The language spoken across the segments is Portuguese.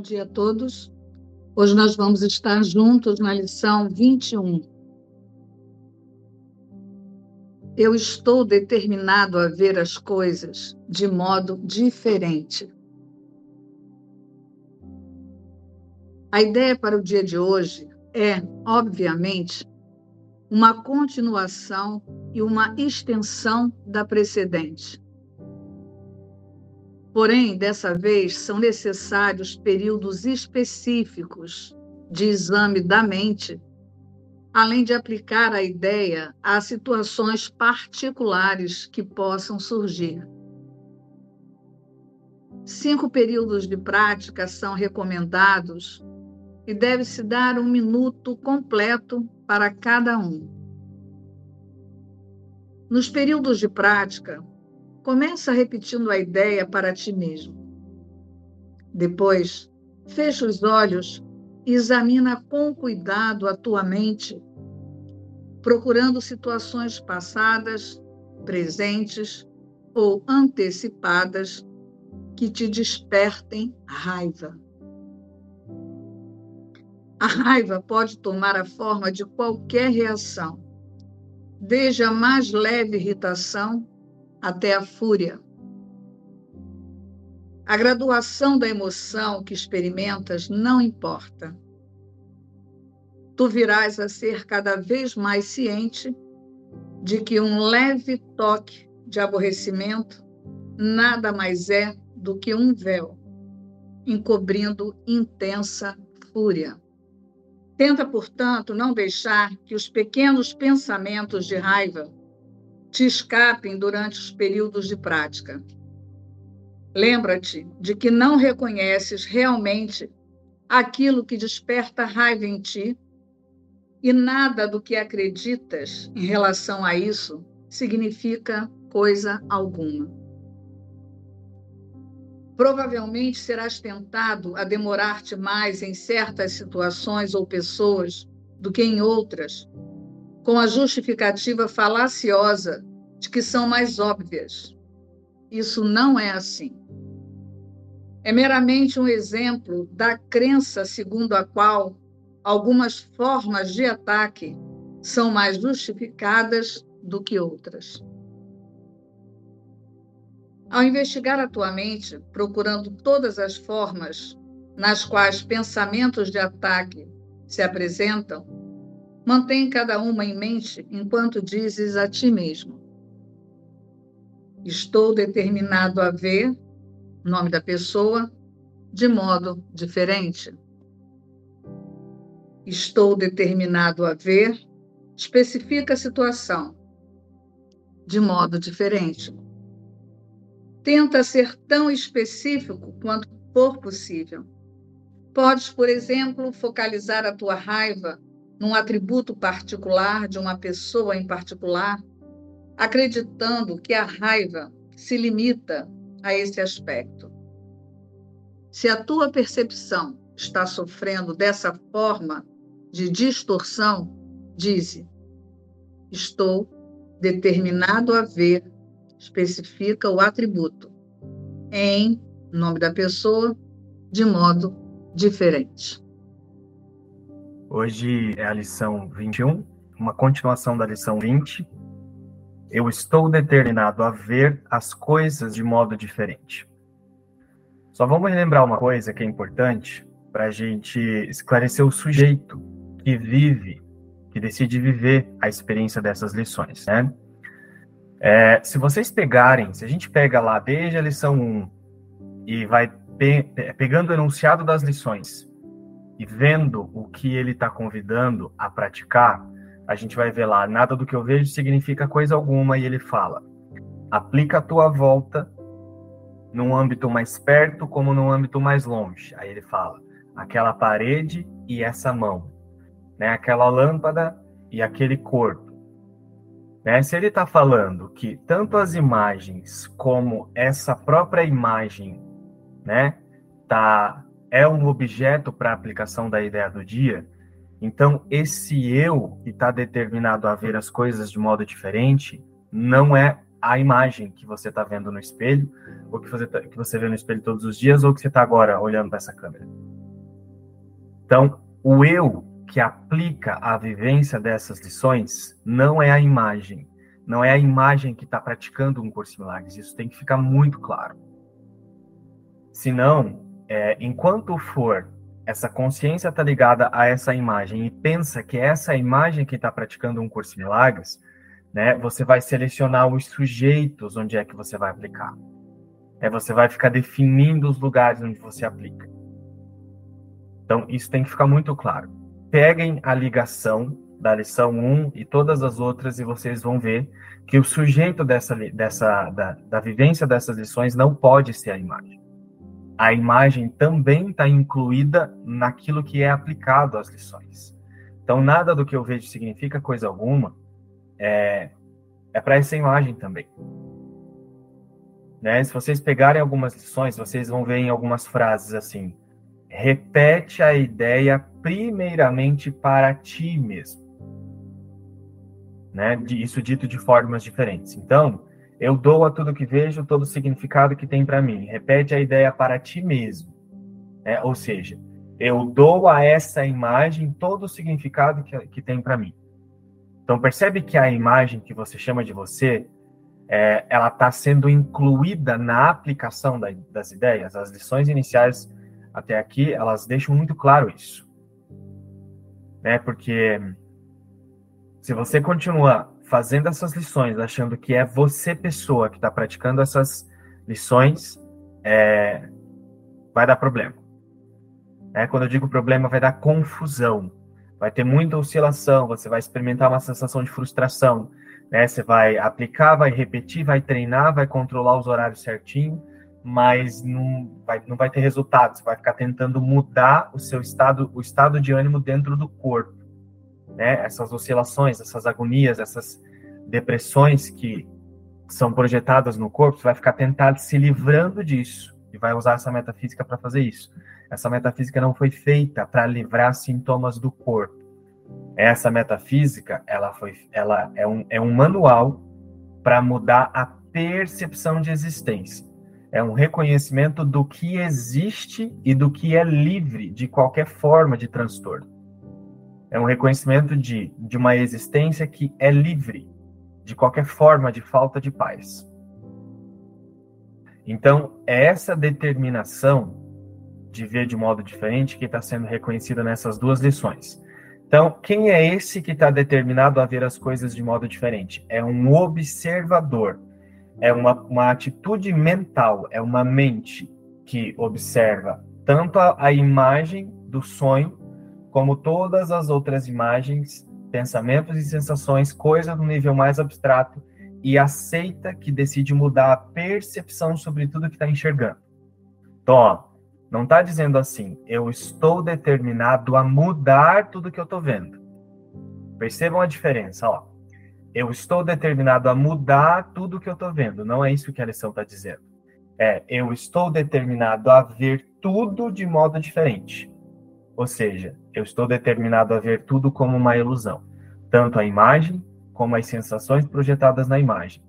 Bom dia a todos. Hoje nós vamos estar juntos na lição 21. Eu estou determinado a ver as coisas de modo diferente. A ideia para o dia de hoje é, obviamente, uma continuação e uma extensão da precedente. Porém, dessa vez, são necessários períodos específicos de exame da mente, além de aplicar a ideia a situações particulares que possam surgir. Cinco períodos de prática são recomendados e deve-se dar um minuto completo para cada um. Nos períodos de prática, Começa repetindo a ideia para ti mesmo. Depois, fecha os olhos e examina com cuidado a tua mente, procurando situações passadas, presentes ou antecipadas que te despertem raiva. A raiva pode tomar a forma de qualquer reação, desde a mais leve irritação até a fúria. A graduação da emoção que experimentas não importa. Tu virás a ser cada vez mais ciente de que um leve toque de aborrecimento nada mais é do que um véu encobrindo intensa fúria. Tenta, portanto, não deixar que os pequenos pensamentos de raiva te escapem durante os períodos de prática. Lembra-te de que não reconheces realmente aquilo que desperta raiva em ti e nada do que acreditas em relação a isso significa coisa alguma. Provavelmente serás tentado a demorar-te mais em certas situações ou pessoas do que em outras, com a justificativa falaciosa de que são mais óbvias. Isso não é assim. É meramente um exemplo da crença segundo a qual algumas formas de ataque são mais justificadas do que outras. Ao investigar a tua mente, procurando todas as formas nas quais pensamentos de ataque se apresentam, mantém cada uma em mente enquanto dizes a ti mesmo: Estou determinado a ver, nome da pessoa, de modo diferente. Estou determinado a ver, especifica a situação, de modo diferente. Tenta ser tão específico quanto for possível. Podes, por exemplo, focalizar a tua raiva num atributo particular de uma pessoa em particular acreditando que a raiva se limita a esse aspecto. Se a tua percepção está sofrendo dessa forma de distorção, dize: estou determinado a ver, especifica o atributo, em nome da pessoa, de modo diferente. Hoje é a lição 21, uma continuação da lição 20, eu estou determinado a ver as coisas de modo diferente. Só vamos lembrar uma coisa que é importante para a gente esclarecer o sujeito que vive, que decide viver a experiência dessas lições, né? É, se vocês pegarem, se a gente pega lá desde a lição 1 e vai pe pegando o enunciado das lições e vendo o que ele está convidando a praticar, a gente vai ver lá, nada do que eu vejo significa coisa alguma, e ele fala: aplica a tua volta num âmbito mais perto como num âmbito mais longe. Aí ele fala: aquela parede e essa mão, né? aquela lâmpada e aquele corpo. Né? Se ele está falando que tanto as imagens como essa própria imagem né, tá, é um objeto para aplicação da ideia do dia, então, esse eu que está determinado a ver as coisas de modo diferente não é a imagem que você está vendo no espelho, ou que você, tá, que você vê no espelho todos os dias, ou que você está agora olhando para essa câmera. Então, o eu que aplica a vivência dessas lições não é a imagem, não é a imagem que está praticando um curso de milagres. Isso tem que ficar muito claro. Senão, é, enquanto for essa consciência está ligada a essa imagem e pensa que essa imagem que está praticando um curso de milagres, né, você vai selecionar os sujeitos onde é que você vai aplicar. É, você vai ficar definindo os lugares onde você aplica. Então, isso tem que ficar muito claro. Peguem a ligação da lição 1 e todas as outras e vocês vão ver que o sujeito dessa, dessa da, da vivência dessas lições não pode ser a imagem. A imagem também está incluída naquilo que é aplicado às lições. Então, nada do que eu vejo significa coisa alguma, é, é para essa imagem também. Né? Se vocês pegarem algumas lições, vocês vão ver em algumas frases assim: repete a ideia primeiramente para ti mesmo. Né? Isso dito de formas diferentes. Então, eu dou a tudo que vejo todo o significado que tem para mim. Repete a ideia para ti mesmo. Né? Ou seja, eu dou a essa imagem todo o significado que, que tem para mim. Então percebe que a imagem que você chama de você, é, ela está sendo incluída na aplicação da, das ideias. As lições iniciais até aqui, elas deixam muito claro isso. Né? Porque se você continuar fazendo essas lições, achando que é você pessoa que está praticando essas lições, é, vai dar problema. É, quando eu digo problema, vai dar confusão vai ter muita oscilação, você vai experimentar uma sensação de frustração, né? Você vai aplicar, vai repetir, vai treinar, vai controlar os horários certinho, mas não vai, não vai ter resultado. Você vai ficar tentando mudar o seu estado, o estado de ânimo dentro do corpo, né? Essas oscilações, essas agonias, essas depressões que são projetadas no corpo, você vai ficar tentando se livrando disso e vai usar essa metafísica para fazer isso. Essa metafísica não foi feita para livrar sintomas do corpo. Essa metafísica, ela foi, ela é um, é um manual para mudar a percepção de existência. É um reconhecimento do que existe e do que é livre de qualquer forma de transtorno. É um reconhecimento de, de uma existência que é livre de qualquer forma de falta de paz. Então, é essa determinação de ver de modo diferente que está sendo reconhecida nessas duas lições. Então, quem é esse que está determinado a ver as coisas de modo diferente? É um observador, é uma, uma atitude mental, é uma mente que observa tanto a, a imagem do sonho, como todas as outras imagens, pensamentos e sensações, coisas no nível mais abstrato, e aceita que decide mudar a percepção sobre tudo que está enxergando. Então, ó, não está dizendo assim, eu estou determinado a mudar tudo que eu estou vendo. Percebam a diferença, ó. Eu estou determinado a mudar tudo que eu estou vendo. Não é isso que a lição está dizendo. É, eu estou determinado a ver tudo de modo diferente. Ou seja, eu estou determinado a ver tudo como uma ilusão. Tanto a imagem como as sensações projetadas na imagem.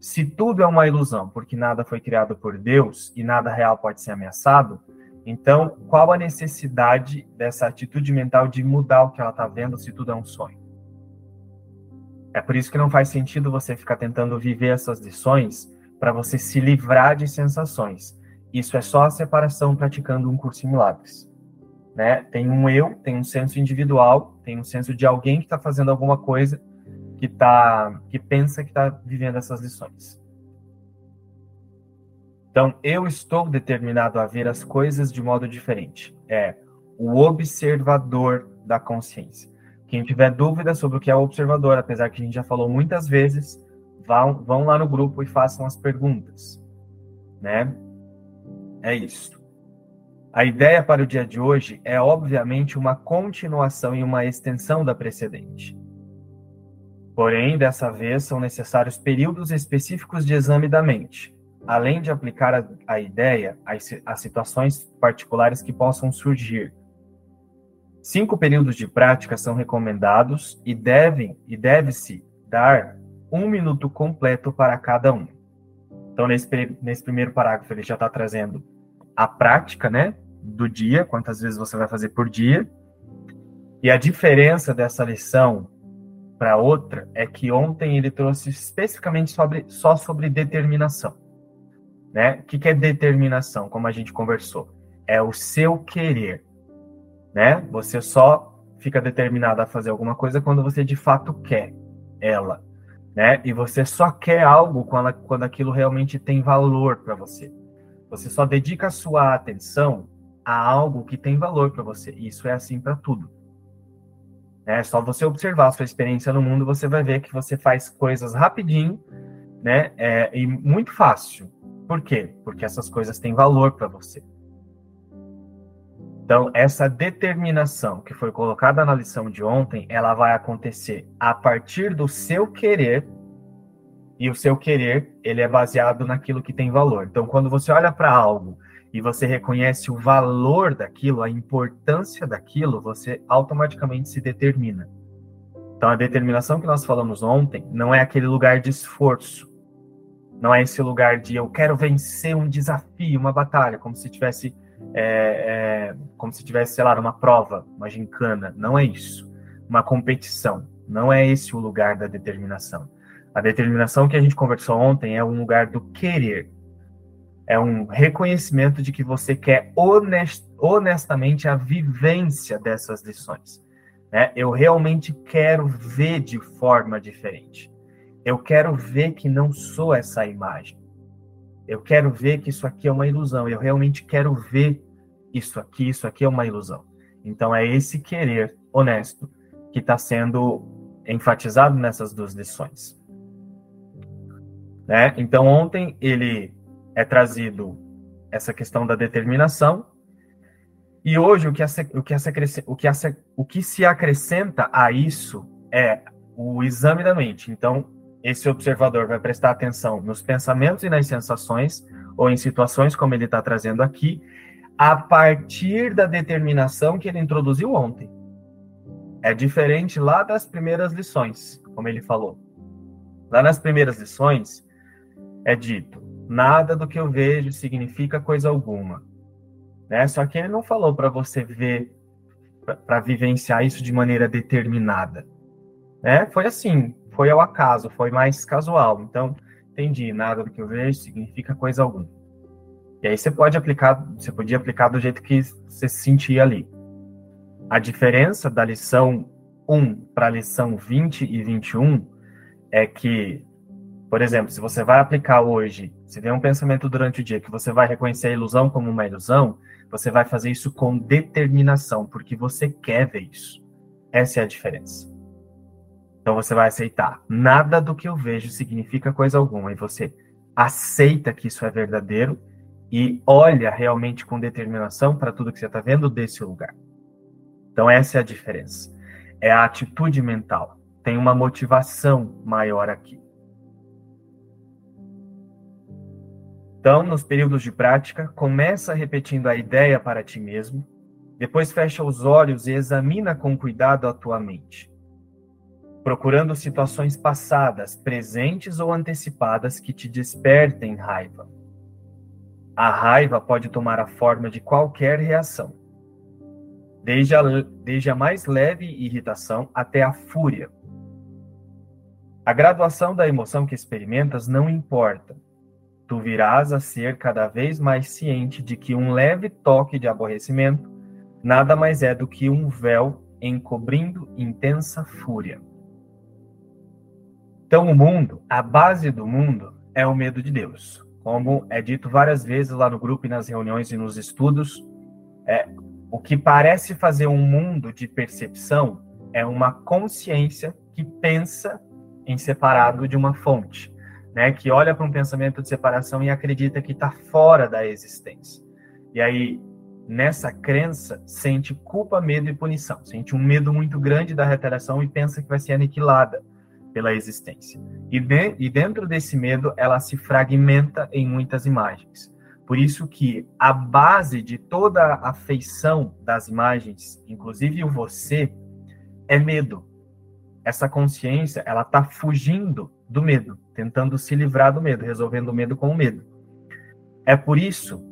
Se tudo é uma ilusão, porque nada foi criado por Deus e nada real pode ser ameaçado, então, qual a necessidade dessa atitude mental de mudar o que ela está vendo se tudo é um sonho? É por isso que não faz sentido você ficar tentando viver essas lições para você se livrar de sensações. Isso é só a separação praticando um curso em milagres. Né? Tem um eu, tem um senso individual, tem um senso de alguém que está fazendo alguma coisa que tá, que pensa que está vivendo essas lições. Então, eu estou determinado a ver as coisas de modo diferente. É o observador da consciência. Quem tiver dúvida sobre o que é o observador, apesar que a gente já falou muitas vezes, vão, vão lá no grupo e façam as perguntas. Né? É isso. A ideia para o dia de hoje é, obviamente, uma continuação e uma extensão da precedente. Porém, dessa vez, são necessários períodos específicos de exame da mente além de aplicar a, a ideia às, situações particulares que possam surgir. Cinco períodos de prática são recomendados e devem e deve-se dar um minuto completo para cada um. Então, nesse, nesse primeiro parágrafo, ele já está trazendo a prática, né, do dia, quantas vezes você vai fazer por dia. E a diferença dessa lição para outra é que ontem ele trouxe especificamente sobre, só sobre determinação. Né? O que, que é determinação, como a gente conversou? É o seu querer. Né? Você só fica determinado a fazer alguma coisa quando você de fato quer ela né? E você só quer algo quando, quando aquilo realmente tem valor para você. Você só dedica a sua atenção a algo que tem valor para você. Isso é assim para tudo. É só você observar a sua experiência no mundo, você vai ver que você faz coisas rapidinho, né? É, e muito fácil. Por quê? Porque essas coisas têm valor para você. Então, essa determinação que foi colocada na lição de ontem, ela vai acontecer a partir do seu querer, e o seu querer, ele é baseado naquilo que tem valor. Então, quando você olha para algo e você reconhece o valor daquilo, a importância daquilo, você automaticamente se determina. Então, a determinação que nós falamos ontem não é aquele lugar de esforço. Não é esse lugar de eu quero vencer um desafio, uma batalha, como se tivesse é, é, como se tivesse, sei lá, uma prova, uma gincana. Não é isso. Uma competição. Não é esse o lugar da determinação. A determinação que a gente conversou ontem é um lugar do querer. É um reconhecimento de que você quer honest, honestamente a vivência dessas lições. Né? Eu realmente quero ver de forma diferente. Eu quero ver que não sou essa imagem. Eu quero ver que isso aqui é uma ilusão. Eu realmente quero ver isso aqui. Isso aqui é uma ilusão. Então é esse querer honesto que está sendo enfatizado nessas duas lições. Né? Então ontem ele é trazido essa questão da determinação e hoje o que, o que, o que, o que se acrescenta a isso é o exame da mente. Então esse observador vai prestar atenção nos pensamentos e nas sensações, ou em situações como ele está trazendo aqui, a partir da determinação que ele introduziu ontem. É diferente lá das primeiras lições, como ele falou. Lá nas primeiras lições, é dito: nada do que eu vejo significa coisa alguma. Né? Só que ele não falou para você ver, para vivenciar isso de maneira determinada. Né? Foi assim: foi ao acaso, foi mais casual. Então, entendi, nada do que eu vejo significa coisa alguma. E aí você pode aplicar, você podia aplicar do jeito que você se sentia ali. A diferença da lição 1 para a lição 20 e 21 é que, por exemplo, se você vai aplicar hoje, se tem um pensamento durante o dia que você vai reconhecer a ilusão como uma ilusão, você vai fazer isso com determinação, porque você quer ver isso. Essa é a diferença. Então você vai aceitar. Nada do que eu vejo significa coisa alguma. E você aceita que isso é verdadeiro e olha realmente com determinação para tudo que você está vendo desse lugar. Então essa é a diferença. É a atitude mental. Tem uma motivação maior aqui. Então, nos períodos de prática, começa repetindo a ideia para ti mesmo, depois fecha os olhos e examina com cuidado a tua mente procurando situações passadas, presentes ou antecipadas que te despertem raiva. A raiva pode tomar a forma de qualquer reação, desde a, desde a mais leve irritação até a fúria. A graduação da emoção que experimentas não importa. Tu virás a ser cada vez mais ciente de que um leve toque de aborrecimento nada mais é do que um véu encobrindo intensa fúria. Então, o mundo, a base do mundo é o medo de Deus. Como é dito várias vezes lá no grupo e nas reuniões e nos estudos, é, o que parece fazer um mundo de percepção é uma consciência que pensa em separado de uma fonte, né? Que olha para um pensamento de separação e acredita que está fora da existência. E aí, nessa crença, sente culpa, medo e punição. Sente um medo muito grande da retaliação e pensa que vai ser aniquilada pela existência. E, de, e dentro desse medo, ela se fragmenta em muitas imagens. Por isso que a base de toda a feição das imagens, inclusive o você, é medo. Essa consciência, ela está fugindo do medo, tentando se livrar do medo, resolvendo o medo com o medo. É por isso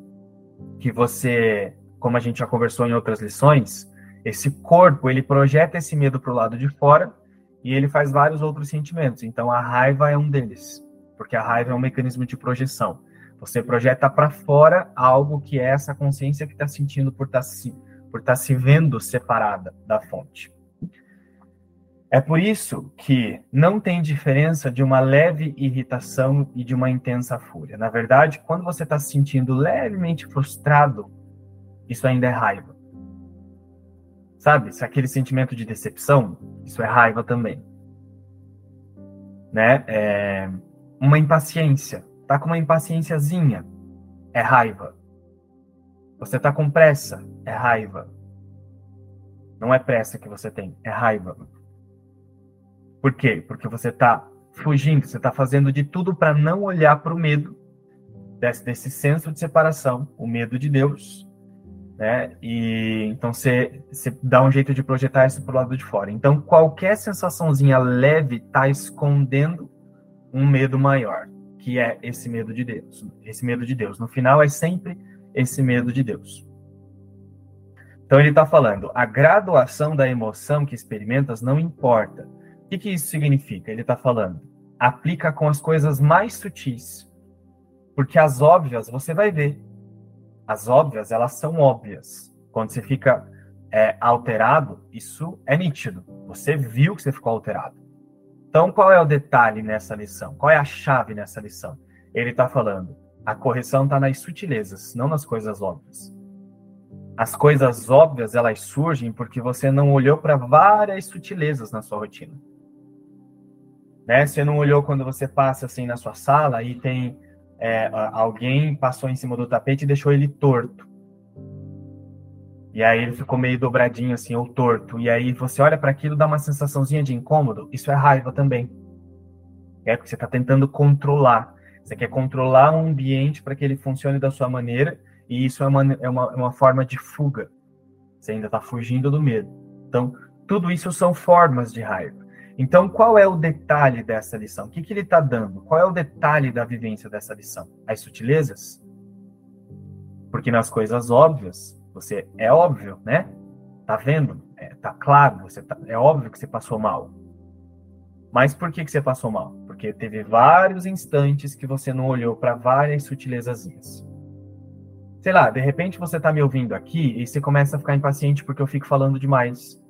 que você, como a gente já conversou em outras lições, esse corpo, ele projeta esse medo para o lado de fora e ele faz vários outros sentimentos. Então a raiva é um deles, porque a raiva é um mecanismo de projeção. Você projeta para fora algo que é essa consciência que está sentindo por estar tá se, por tá se vendo separada da fonte. É por isso que não tem diferença de uma leve irritação e de uma intensa fúria. Na verdade, quando você está se sentindo levemente frustrado, isso ainda é raiva. Sabe? Se aquele sentimento de decepção, isso é raiva também. Né? É uma impaciência. Tá com uma impaciênciazinha, é raiva. Você tá com pressa, é raiva. Não é pressa que você tem, é raiva. Por quê? Porque você está fugindo, você está fazendo de tudo para não olhar para o medo, desse, desse senso de separação, o medo de Deus, né? E então você, você dá um jeito de projetar isso para o lado de fora. Então qualquer sensaçãozinha leve está escondendo um medo maior, que é esse medo de Deus. Esse medo de Deus. No final é sempre esse medo de Deus. Então ele está falando, a graduação da emoção que experimentas não importa. O que, que isso significa? Ele está falando, aplica com as coisas mais sutis. Porque as óbvias você vai ver. As óbvias, elas são óbvias. Quando você fica é, alterado, isso é nítido. Você viu que você ficou alterado. Então, qual é o detalhe nessa lição? Qual é a chave nessa lição? Ele está falando, a correção está nas sutilezas, não nas coisas óbvias. As coisas óbvias, elas surgem porque você não olhou para várias sutilezas na sua rotina. Né? Você não olhou quando você passa assim na sua sala e tem é, alguém passou em cima do tapete e deixou ele torto. E aí ele ficou meio dobradinho assim, ou torto. E aí você olha para aquilo, dá uma sensaçãozinha de incômodo. Isso é raiva também. É porque você está tentando controlar. Você quer controlar um ambiente para que ele funcione da sua maneira. E isso é uma, é uma, é uma forma de fuga. Você ainda está fugindo do medo. Então, tudo isso são formas de raiva. Então, qual é o detalhe dessa lição? O que, que ele está dando? Qual é o detalhe da vivência dessa lição? As sutilezas? Porque nas coisas óbvias, você é óbvio, né? Tá vendo? É, tá claro, você tá, é óbvio que você passou mal. Mas por que, que você passou mal? Porque teve vários instantes que você não olhou para várias sutilezazinhas. Sei lá, de repente você tá me ouvindo aqui e você começa a ficar impaciente porque eu fico falando demais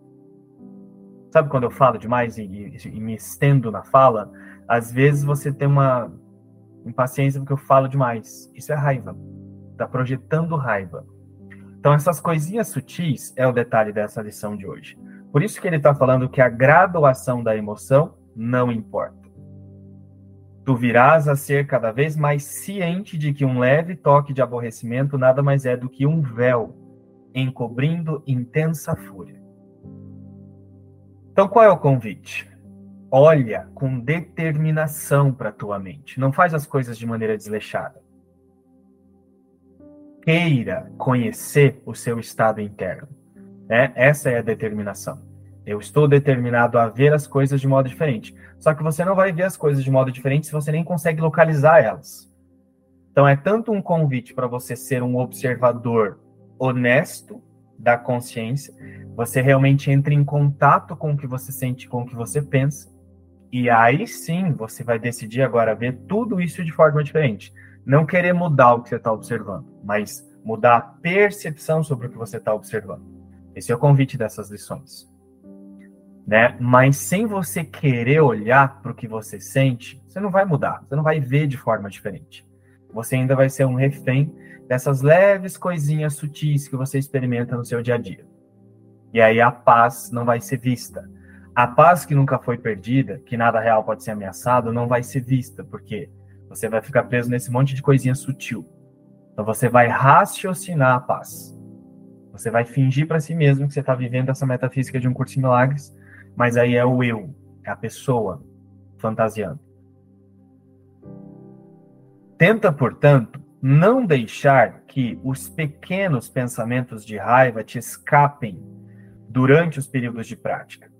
Sabe quando eu falo demais e, e, e me estendo na fala? Às vezes você tem uma impaciência porque eu falo demais. Isso é raiva. Está projetando raiva. Então, essas coisinhas sutis é o detalhe dessa lição de hoje. Por isso que ele está falando que a graduação da emoção não importa. Tu virás a ser cada vez mais ciente de que um leve toque de aborrecimento nada mais é do que um véu encobrindo intensa fúria. Então, qual é o convite? Olha com determinação para a tua mente. Não faz as coisas de maneira desleixada. Queira conhecer o seu estado interno. Né? Essa é a determinação. Eu estou determinado a ver as coisas de modo diferente. Só que você não vai ver as coisas de modo diferente se você nem consegue localizar elas. Então, é tanto um convite para você ser um observador honesto da consciência, você realmente entra em contato com o que você sente, com o que você pensa, e aí sim você vai decidir agora ver tudo isso de forma diferente. Não querer mudar o que você está observando, mas mudar a percepção sobre o que você está observando. Esse é o convite dessas lições. Né? Mas sem você querer olhar para o que você sente, você não vai mudar, você não vai ver de forma diferente. Você ainda vai ser um refém dessas leves coisinhas sutis que você experimenta no seu dia a dia. E aí a paz não vai ser vista. A paz que nunca foi perdida, que nada real pode ser ameaçado, não vai ser vista, porque você vai ficar preso nesse monte de coisinha sutil. Então você vai raciocinar a paz. Você vai fingir para si mesmo que você está vivendo essa metafísica de um curso de milagres, mas aí é o eu, é a pessoa fantasiando. Tenta, portanto, não deixar que os pequenos pensamentos de raiva te escapem durante os períodos de prática.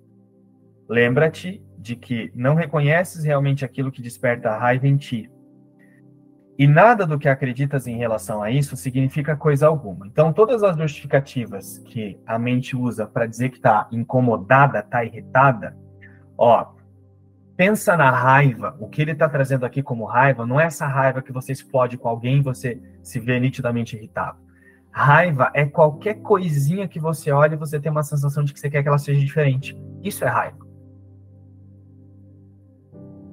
Lembra-te de que não reconheces realmente aquilo que desperta a raiva em ti. E nada do que acreditas em relação a isso significa coisa alguma. Então, todas as justificativas que a mente usa para dizer que está incomodada, está irritada, ó, pensa na raiva. O que ele está trazendo aqui como raiva não é essa raiva que você explode com alguém e você se vê nitidamente irritado. Raiva é qualquer coisinha que você olha e você tem uma sensação de que você quer que ela seja diferente. Isso é raiva.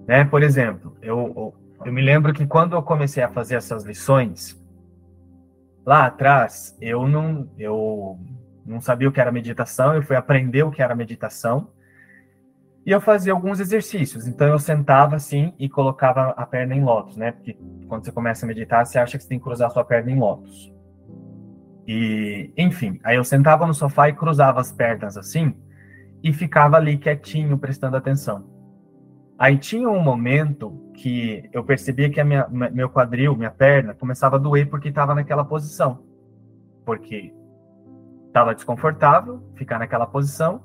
Né? Por exemplo, eu, eu me lembro que quando eu comecei a fazer essas lições, lá atrás, eu não, eu não sabia o que era meditação, eu fui aprender o que era meditação, e eu fazia alguns exercícios. Então eu sentava assim e colocava a perna em lótus, né? Porque quando você começa a meditar, você acha que você tem que cruzar sua perna em lótus. E, enfim, aí eu sentava no sofá e cruzava as pernas assim e ficava ali quietinho, prestando atenção. Aí tinha um momento que eu percebia que minha, meu quadril, minha perna, começava a doer porque estava naquela posição. Porque estava desconfortável ficar naquela posição,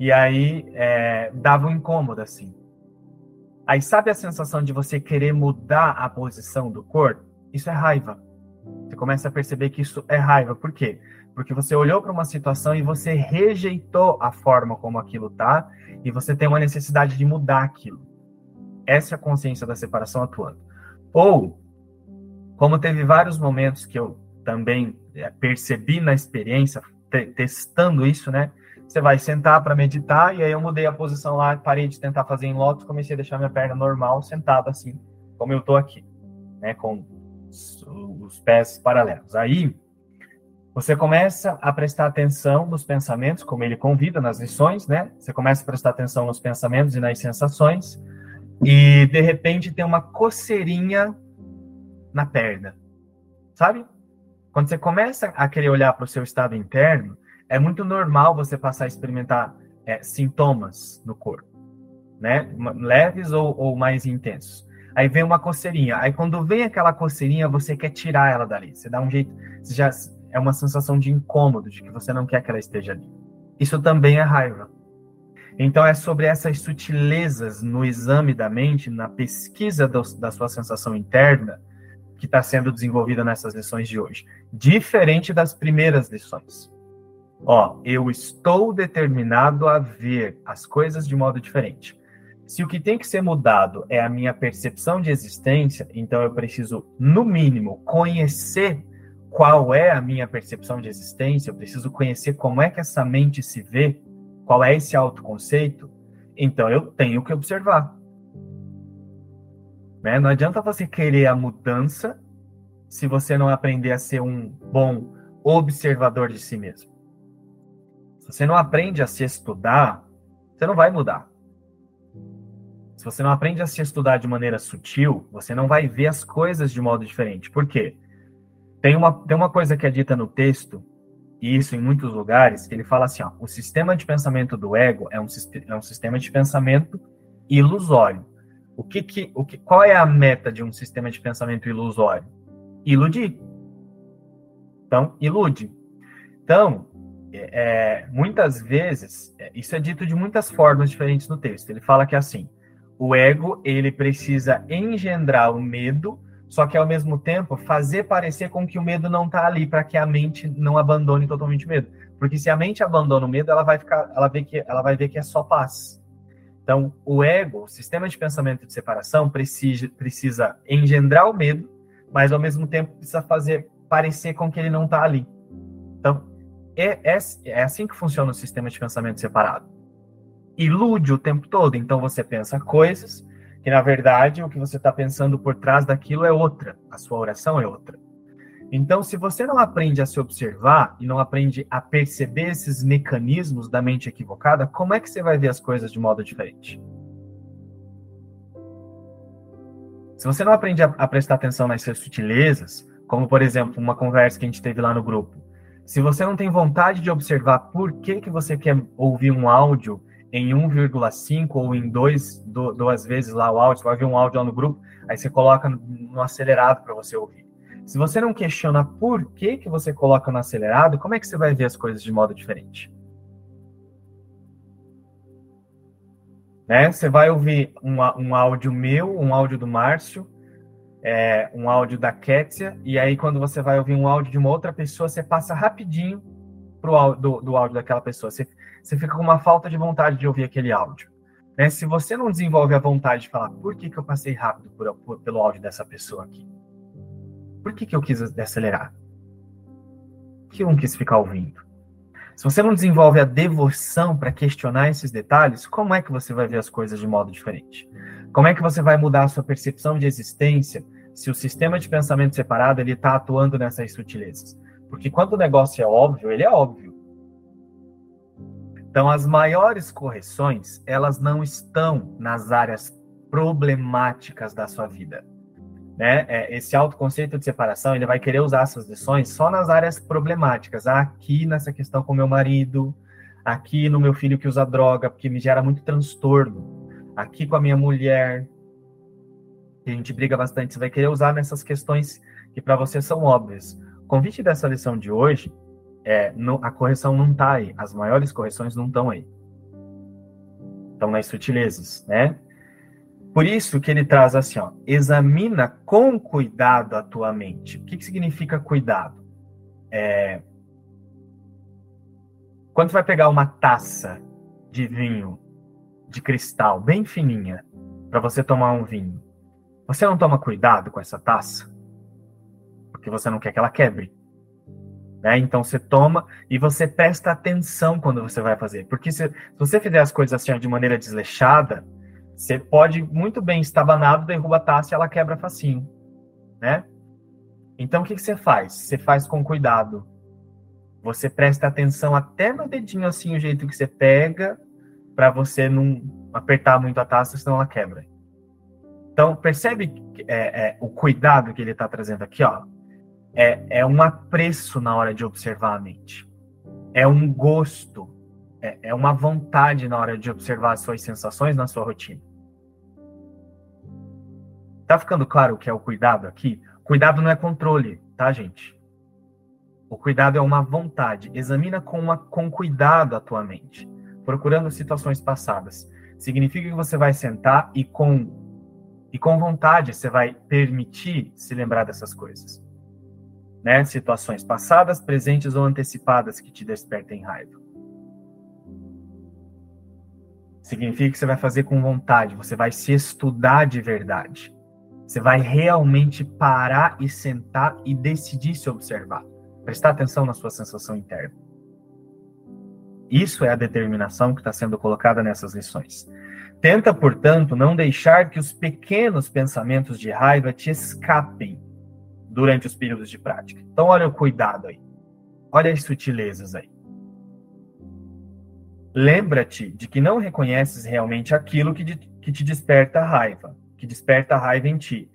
e aí é, dava um incômodo, assim. Aí sabe a sensação de você querer mudar a posição do corpo? Isso é raiva. Você começa a perceber que isso é raiva. Por quê? Porque você olhou para uma situação e você rejeitou a forma como aquilo tá, e você tem uma necessidade de mudar aquilo. Essa é a consciência da separação atuando. Ou, como teve vários momentos que eu também é, percebi na experiência, te testando isso, né? Você vai sentar para meditar, e aí eu mudei a posição lá, parei de tentar fazer em lótus, comecei a deixar minha perna normal, sentada assim, como eu tô aqui, né? Com os pés paralelos. Aí, você começa a prestar atenção nos pensamentos, como ele convida nas lições, né? Você começa a prestar atenção nos pensamentos e nas sensações, e de repente tem uma coceirinha na perna, sabe? Quando você começa a querer olhar para o seu estado interno, é muito normal você passar a experimentar é, sintomas no corpo, né? Leves ou, ou mais intensos. Aí vem uma coceirinha. Aí quando vem aquela coceirinha, você quer tirar ela dali. Você dá um jeito, você já é uma sensação de incômodo, de que você não quer que ela esteja ali. Isso também é raiva. Então, é sobre essas sutilezas no exame da mente, na pesquisa do, da sua sensação interna, que está sendo desenvolvida nessas lições de hoje. Diferente das primeiras lições. Ó, eu estou determinado a ver as coisas de modo diferente. Se o que tem que ser mudado é a minha percepção de existência, então eu preciso, no mínimo, conhecer qual é a minha percepção de existência, eu preciso conhecer como é que essa mente se vê qual é esse autoconceito, então eu tenho que observar. Né? Não adianta você querer a mudança se você não aprender a ser um bom observador de si mesmo. Se você não aprende a se estudar, você não vai mudar. Se você não aprende a se estudar de maneira sutil, você não vai ver as coisas de modo diferente. Por quê? Tem uma, tem uma coisa que é dita no texto e isso em muitos lugares, ele fala assim, ó, o sistema de pensamento do ego é um, é um sistema de pensamento ilusório. O que que, o que, qual é a meta de um sistema de pensamento ilusório? Iludir. Então, ilude. Então, é, muitas vezes, é, isso é dito de muitas formas diferentes no texto. Ele fala que é assim, o ego, ele precisa engendrar o medo só que ao mesmo tempo fazer parecer com que o medo não está ali para que a mente não abandone totalmente o medo, porque se a mente abandona o medo, ela vai ficar, ela vê que ela vai ver que é só paz. Então, o ego, o sistema de pensamento de separação precisa precisa engendrar o medo, mas ao mesmo tempo precisa fazer parecer com que ele não está ali. Então, é, é, é assim que funciona o sistema de pensamento separado. Ilude o tempo todo. Então, você pensa coisas que na verdade o que você está pensando por trás daquilo é outra, a sua oração é outra. Então, se você não aprende a se observar e não aprende a perceber esses mecanismos da mente equivocada, como é que você vai ver as coisas de modo diferente? Se você não aprende a, a prestar atenção nas suas sutilezas, como por exemplo, uma conversa que a gente teve lá no grupo, se você não tem vontade de observar por que, que você quer ouvir um áudio em 1,5 ou em dois, duas vezes lá o áudio, você vai ver um áudio lá no grupo, aí você coloca no acelerado para você ouvir. Se você não questiona por que, que você coloca no acelerado, como é que você vai ver as coisas de modo diferente? Né? Você vai ouvir um, um áudio meu, um áudio do Márcio, é, um áudio da Kétia, e aí quando você vai ouvir um áudio de uma outra pessoa, você passa rapidinho pro, do, do áudio daquela pessoa. Você, você fica com uma falta de vontade de ouvir aquele áudio. Né? Se você não desenvolve a vontade de falar, por que, que eu passei rápido por, por, pelo áudio dessa pessoa aqui? Por que, que eu quis acelerar? Por que eu não quis ficar ouvindo? Se você não desenvolve a devoção para questionar esses detalhes, como é que você vai ver as coisas de modo diferente? Como é que você vai mudar a sua percepção de existência se o sistema de pensamento separado ele está atuando nessas sutilezas? Porque quando o negócio é óbvio, ele é óbvio. Então, as maiores correções, elas não estão nas áreas problemáticas da sua vida. Né? É, esse autoconceito de separação, ele vai querer usar essas lições só nas áreas problemáticas. Aqui nessa questão com meu marido, aqui no meu filho que usa droga, porque me gera muito transtorno. Aqui com a minha mulher, que a gente briga bastante, você vai querer usar nessas questões que para você são óbvias. O convite dessa lição de hoje é, no, a correção não está aí, as maiores correções não estão aí. Estão nas sutilezas, né? Por isso que ele traz assim, ó, examina com cuidado a tua mente. O que, que significa cuidado? É, quando vai pegar uma taça de vinho de cristal bem fininha para você tomar um vinho, você não toma cuidado com essa taça? Porque você não quer que ela quebre. Né? Então você toma e você presta atenção quando você vai fazer. Porque se, se você fizer as coisas assim de maneira desleixada, você pode muito bem estabanado, derruba a taça e ela quebra facinho. Né? Então o que, que você faz? Você faz com cuidado. Você presta atenção até no dedinho assim, o jeito que você pega, para você não apertar muito a taça, senão ela quebra. Então percebe é, é, o cuidado que ele está trazendo aqui, ó é, é um apreço na hora de observar a mente. É um gosto, é, é uma vontade na hora de observar as suas sensações na sua rotina. Tá ficando claro o que é o cuidado aqui? Cuidado não é controle, tá, gente? O cuidado é uma vontade. Examina com, uma, com cuidado a tua mente, procurando situações passadas. Significa que você vai sentar e com e com vontade você vai permitir se lembrar dessas coisas né? Situações passadas, presentes ou antecipadas que te despertem raiva. Significa que você vai fazer com vontade, você vai se estudar de verdade. Você vai realmente parar e sentar e decidir se observar. Prestar atenção na sua sensação interna. Isso é a determinação que está sendo colocada nessas lições. Tenta, portanto, não deixar que os pequenos pensamentos de raiva te escapem durante os períodos de prática. Então, olha o cuidado aí. Olha as sutilezas aí. Lembra-te de que não reconheces realmente aquilo que, de, que te desperta raiva, que desperta raiva em ti.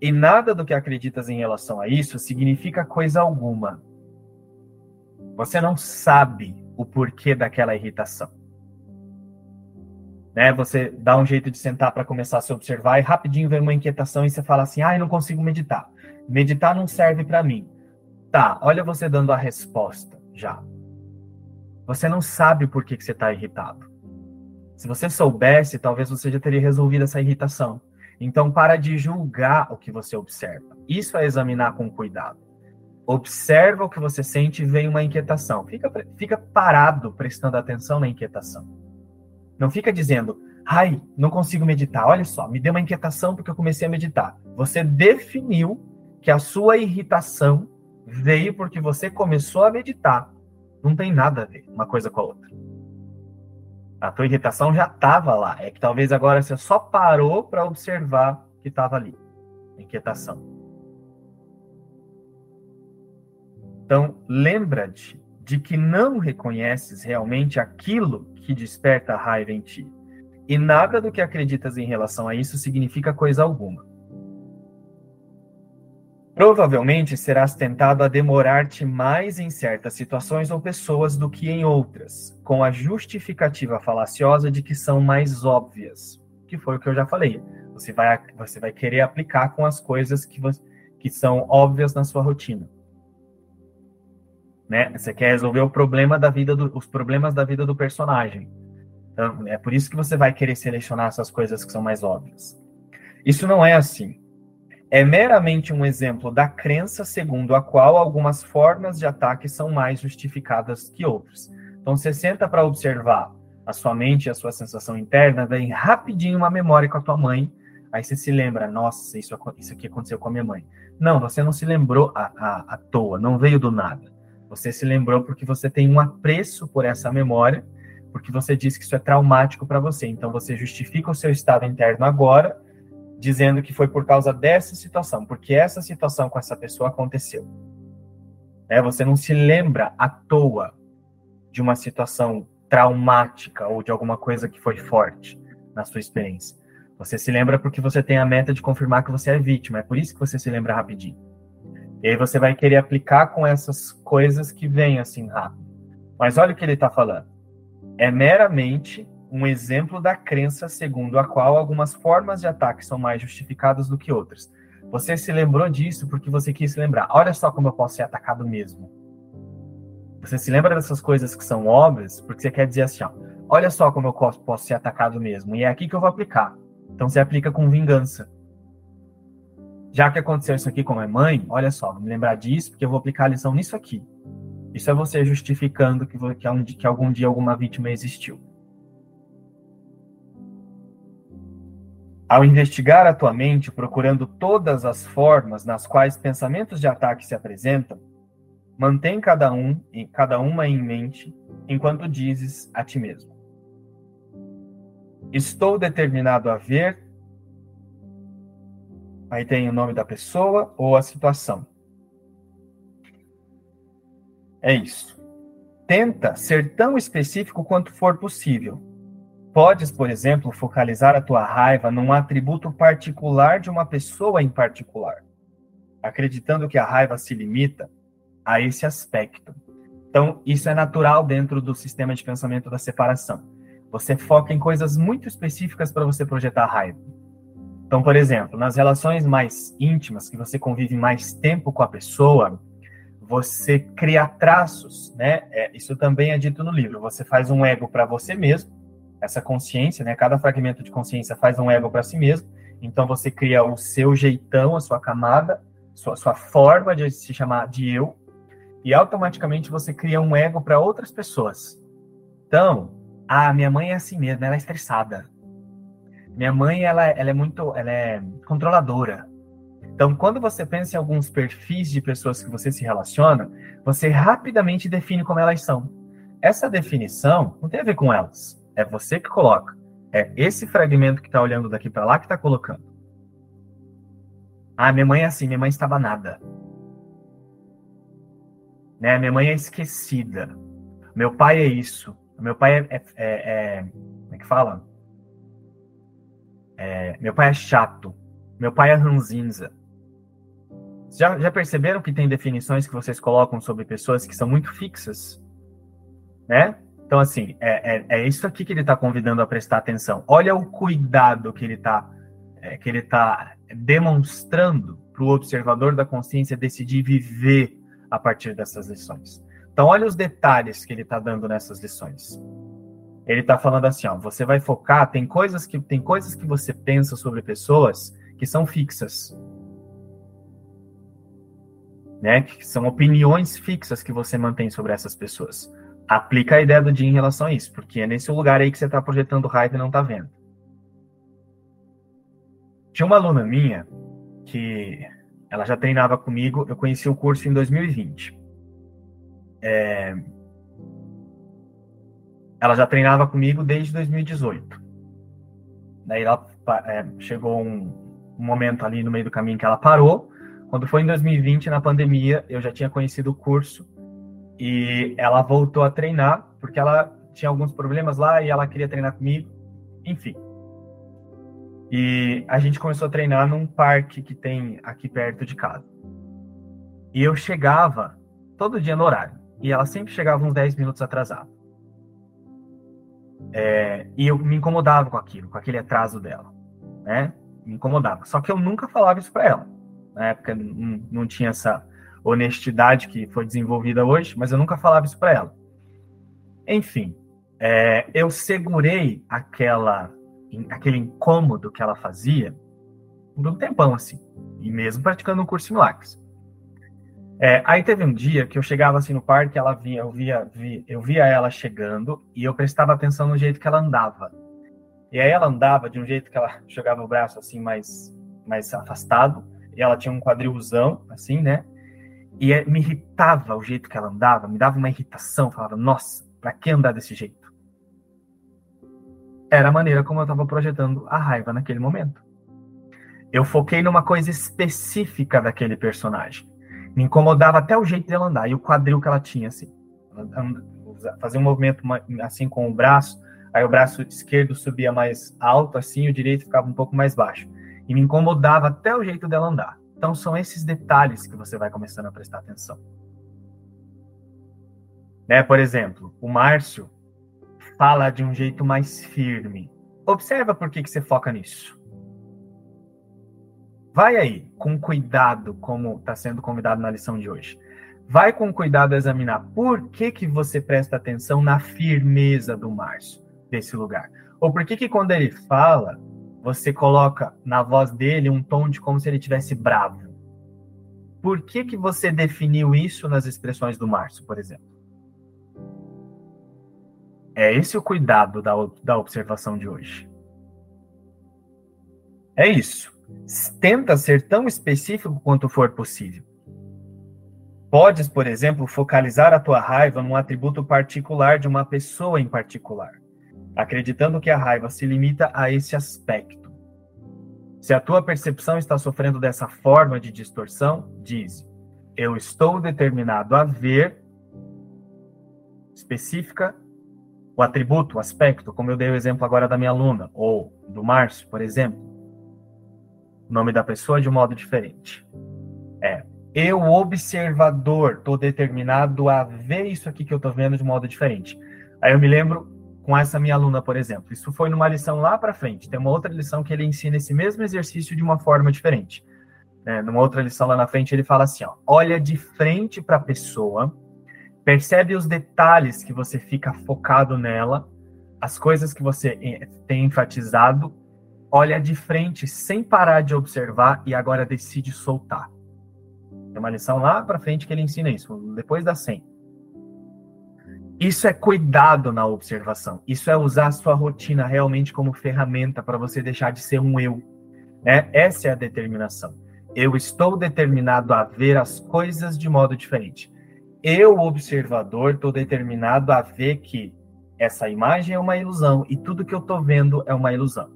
E nada do que acreditas em relação a isso significa coisa alguma. Você não sabe o porquê daquela irritação. Né? Você dá um jeito de sentar para começar a se observar e rapidinho vem uma inquietação e você fala assim: "Ah, eu não consigo meditar". Meditar não serve para mim. Tá, olha você dando a resposta já. Você não sabe por que, que você está irritado. Se você soubesse, talvez você já teria resolvido essa irritação. Então, para de julgar o que você observa. Isso é examinar com cuidado. Observa o que você sente e vem uma inquietação. Fica, fica parado prestando atenção na inquietação. Não fica dizendo, ai, não consigo meditar. Olha só, me deu uma inquietação porque eu comecei a meditar. Você definiu que a sua irritação veio porque você começou a meditar. Não tem nada a ver uma coisa com a outra. A tua irritação já estava lá. É que talvez agora você só parou para observar que estava ali. Inquietação. Então, lembra-te de que não reconheces realmente aquilo que desperta a raiva em ti. E nada do que acreditas em relação a isso significa coisa alguma. Provavelmente serás tentado a demorar-te mais em certas situações ou pessoas do que em outras, com a justificativa falaciosa de que são mais óbvias, que foi o que eu já falei. Você vai, você vai querer aplicar com as coisas que, que são óbvias na sua rotina. Né? Você quer resolver o problema da vida do, os problemas da vida do personagem. Então, é por isso que você vai querer selecionar essas coisas que são mais óbvias. Isso não é assim. É meramente um exemplo da crença segundo a qual algumas formas de ataque são mais justificadas que outras. Então, você senta para observar a sua mente a sua sensação interna, vem rapidinho uma memória com a tua mãe, aí você se lembra, nossa, isso, isso aqui aconteceu com a minha mãe. Não, você não se lembrou à, à, à toa, não veio do nada. Você se lembrou porque você tem um apreço por essa memória, porque você diz que isso é traumático para você. Então você justifica o seu estado interno agora, dizendo que foi por causa dessa situação, porque essa situação com essa pessoa aconteceu. É, você não se lembra à toa de uma situação traumática ou de alguma coisa que foi forte na sua experiência. Você se lembra porque você tem a meta de confirmar que você é vítima. É por isso que você se lembra rapidinho. E aí você vai querer aplicar com essas coisas que vêm assim rápido. Mas olha o que ele está falando. É meramente um exemplo da crença segundo a qual algumas formas de ataque são mais justificadas do que outras. Você se lembrou disso porque você quis se lembrar. Olha só como eu posso ser atacado mesmo. Você se lembra dessas coisas que são óbvias porque você quer dizer assim, ó, olha só como eu posso ser atacado mesmo. E é aqui que eu vou aplicar. Então você aplica com vingança. Já que aconteceu isso aqui com a minha mãe, olha só, vou me lembrar disso, porque eu vou aplicar a lição nisso aqui. Isso é você justificando que, que, é que algum dia alguma vítima existiu. Ao investigar a tua mente, procurando todas as formas nas quais pensamentos de ataque se apresentam, mantém cada um, cada uma em mente, enquanto dizes a ti mesmo: Estou determinado a ver. Aí tem o nome da pessoa ou a situação. É isso. Tenta ser tão específico quanto for possível Podes, por exemplo, focalizar a tua raiva num atributo particular de uma pessoa em particular, acreditando que a raiva se limita a esse aspecto. Então, isso é natural dentro do sistema de pensamento da separação. Você foca em coisas muito específicas para você projetar raiva. Então, por exemplo, nas relações mais íntimas, que você convive mais tempo com a pessoa, você cria traços, né? É, isso também é dito no livro. Você faz um ego para você mesmo essa consciência, né? Cada fragmento de consciência faz um ego para si mesmo. Então você cria o seu jeitão, a sua camada, sua, sua forma de se chamar de eu, e automaticamente você cria um ego para outras pessoas. Então, ah, minha mãe é assim mesmo, ela é estressada. Minha mãe, ela, ela é muito, ela é controladora. Então, quando você pensa em alguns perfis de pessoas que você se relaciona, você rapidamente define como elas são. Essa definição não tem a ver com elas. É você que coloca. É esse fragmento que está olhando daqui para lá que está colocando. Ah, minha mãe é assim, minha mãe estava nada. Né? Minha mãe é esquecida. Meu pai é isso. Meu pai é. é, é, é como é que fala? É, meu pai é chato. Meu pai é ranzinza. Já, já perceberam que tem definições que vocês colocam sobre pessoas que são muito fixas? Né? Então, assim, é, é, é isso aqui que ele está convidando a prestar atenção. Olha o cuidado que ele está é, que ele tá demonstrando para o observador da consciência decidir viver a partir dessas lições. Então, olha os detalhes que ele está dando nessas lições. Ele está falando assim, ó, você vai focar, tem coisas que tem coisas que você pensa sobre pessoas que são fixas. Né? Que são opiniões fixas que você mantém sobre essas pessoas aplica a ideia do dia em relação a isso, porque é nesse lugar aí que você está projetando raiva e não está vendo. Tinha uma aluna minha que ela já treinava comigo, eu conheci o curso em 2020. É, ela já treinava comigo desde 2018. Daí ela é, chegou um, um momento ali no meio do caminho que ela parou. Quando foi em 2020, na pandemia, eu já tinha conhecido o curso e ela voltou a treinar, porque ela tinha alguns problemas lá e ela queria treinar comigo. Enfim. E a gente começou a treinar num parque que tem aqui perto de casa. E eu chegava todo dia no horário. E ela sempre chegava uns 10 minutos atrasada. É, e eu me incomodava com aquilo, com aquele atraso dela. Né? Me incomodava. Só que eu nunca falava isso para ela. Na época não, tinha essa honestidade que foi desenvolvida hoje, mas eu nunca falava isso para ela. Enfim, é, eu segurei aquela, aquele incômodo que ela fazia por um tempão, assim, e mesmo praticando um curso em Milagres. É, aí teve um dia que eu chegava assim no parque, ela vinha, eu via, via, eu via ela chegando e eu prestava atenção no jeito que ela andava. E aí ela andava de um jeito que ela jogava o braço assim mais, mais afastado, e ela tinha um quadrilzão, assim, né? E é, me irritava o jeito que ela andava, me dava uma irritação, falava, nossa, pra que andar desse jeito? Era a maneira como eu estava projetando a raiva naquele momento. Eu foquei numa coisa específica daquele personagem. Me incomodava até o jeito dela andar e o quadril que ela tinha, assim. Fazia um movimento assim com o braço, aí o braço esquerdo subia mais alto, assim, o direito ficava um pouco mais baixo. E me incomodava até o jeito dela andar. Então são esses detalhes que você vai começando a prestar atenção. Né? Por exemplo, o Márcio fala de um jeito mais firme. Observa por que, que você foca nisso. Vai aí, com cuidado, como está sendo convidado na lição de hoje. Vai com cuidado examinar por que, que você presta atenção na firmeza do Márcio, desse lugar. Ou por que, que quando ele fala, você coloca na voz dele um tom de como se ele tivesse bravo. Por que, que você definiu isso nas expressões do Márcio, por exemplo? É esse o cuidado da, da observação de hoje. É isso. Tenta ser tão específico quanto for possível. Podes, por exemplo, focalizar a tua raiva num atributo particular de uma pessoa em particular acreditando que a raiva se limita a esse aspecto. Se a tua percepção está sofrendo dessa forma de distorção, diz: Eu estou determinado a ver específica o atributo, o aspecto, como eu dei o exemplo agora da minha aluna, ou do Márcio, por exemplo. O nome da pessoa de um modo diferente. É, eu, observador, estou determinado a ver isso aqui que eu estou vendo de um modo diferente. Aí eu me lembro com essa minha aluna, por exemplo. Isso foi numa lição lá para frente. Tem uma outra lição que ele ensina esse mesmo exercício de uma forma diferente. É, numa outra lição lá na frente, ele fala assim: ó, olha de frente para a pessoa, percebe os detalhes que você fica focado nela, as coisas que você eh, tem enfatizado, olha de frente sem parar de observar e agora decide soltar. Tem uma lição lá para frente que ele ensina isso, depois da 100. Isso é cuidado na observação. Isso é usar a sua rotina realmente como ferramenta para você deixar de ser um eu. Né? Essa é a determinação. Eu estou determinado a ver as coisas de modo diferente. Eu, observador, estou determinado a ver que essa imagem é uma ilusão e tudo que eu estou vendo é uma ilusão.